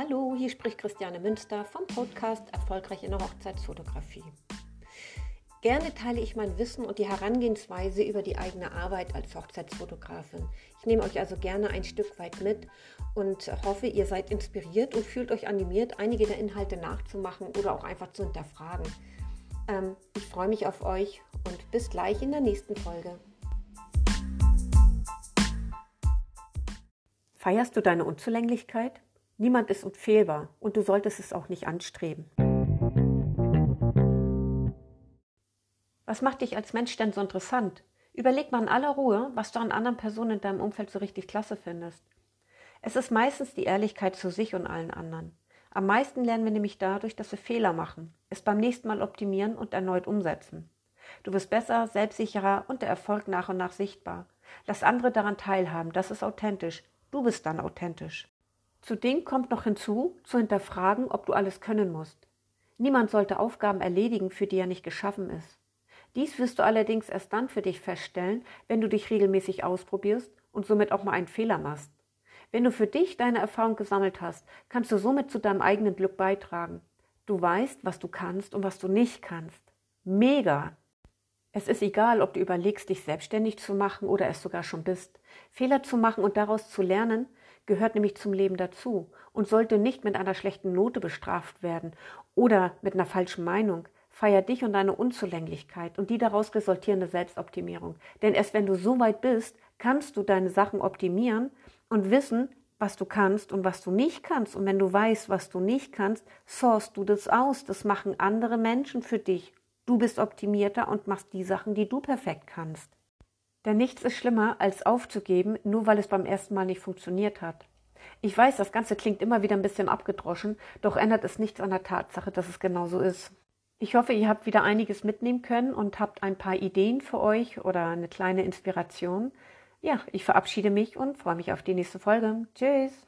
Hallo, hier spricht Christiane Münster vom Podcast Erfolgreich in der Hochzeitsfotografie. Gerne teile ich mein Wissen und die Herangehensweise über die eigene Arbeit als Hochzeitsfotografin. Ich nehme euch also gerne ein Stück weit mit und hoffe, ihr seid inspiriert und fühlt euch animiert, einige der Inhalte nachzumachen oder auch einfach zu hinterfragen. Ähm, ich freue mich auf euch und bis gleich in der nächsten Folge. Feierst du deine Unzulänglichkeit? Niemand ist unfehlbar und du solltest es auch nicht anstreben. Was macht dich als Mensch denn so interessant? Überleg mal in aller Ruhe, was du an anderen Personen in deinem Umfeld so richtig klasse findest. Es ist meistens die Ehrlichkeit zu sich und allen anderen. Am meisten lernen wir nämlich dadurch, dass wir Fehler machen, es beim nächsten Mal optimieren und erneut umsetzen. Du wirst besser, selbstsicherer und der Erfolg nach und nach sichtbar. Lass andere daran teilhaben, das ist authentisch. Du bist dann authentisch. Zudem kommt noch hinzu, zu hinterfragen, ob du alles können musst. Niemand sollte Aufgaben erledigen, für die er nicht geschaffen ist. Dies wirst du allerdings erst dann für dich feststellen, wenn du dich regelmäßig ausprobierst und somit auch mal einen Fehler machst. Wenn du für dich deine Erfahrung gesammelt hast, kannst du somit zu deinem eigenen Glück beitragen. Du weißt, was du kannst und was du nicht kannst. Mega! Es ist egal, ob du überlegst, dich selbstständig zu machen oder es sogar schon bist. Fehler zu machen und daraus zu lernen, gehört nämlich zum Leben dazu und sollte nicht mit einer schlechten Note bestraft werden oder mit einer falschen Meinung. Feier dich und deine Unzulänglichkeit und die daraus resultierende Selbstoptimierung. Denn erst wenn du so weit bist, kannst du deine Sachen optimieren und wissen, was du kannst und was du nicht kannst. Und wenn du weißt, was du nicht kannst, sourst du das aus. Das machen andere Menschen für dich. Du bist optimierter und machst die Sachen, die du perfekt kannst. Denn nichts ist schlimmer, als aufzugeben, nur weil es beim ersten Mal nicht funktioniert hat. Ich weiß, das Ganze klingt immer wieder ein bisschen abgedroschen, doch ändert es nichts an der Tatsache, dass es genau so ist. Ich hoffe, ihr habt wieder einiges mitnehmen können und habt ein paar Ideen für euch oder eine kleine Inspiration. Ja, ich verabschiede mich und freue mich auf die nächste Folge. Tschüss!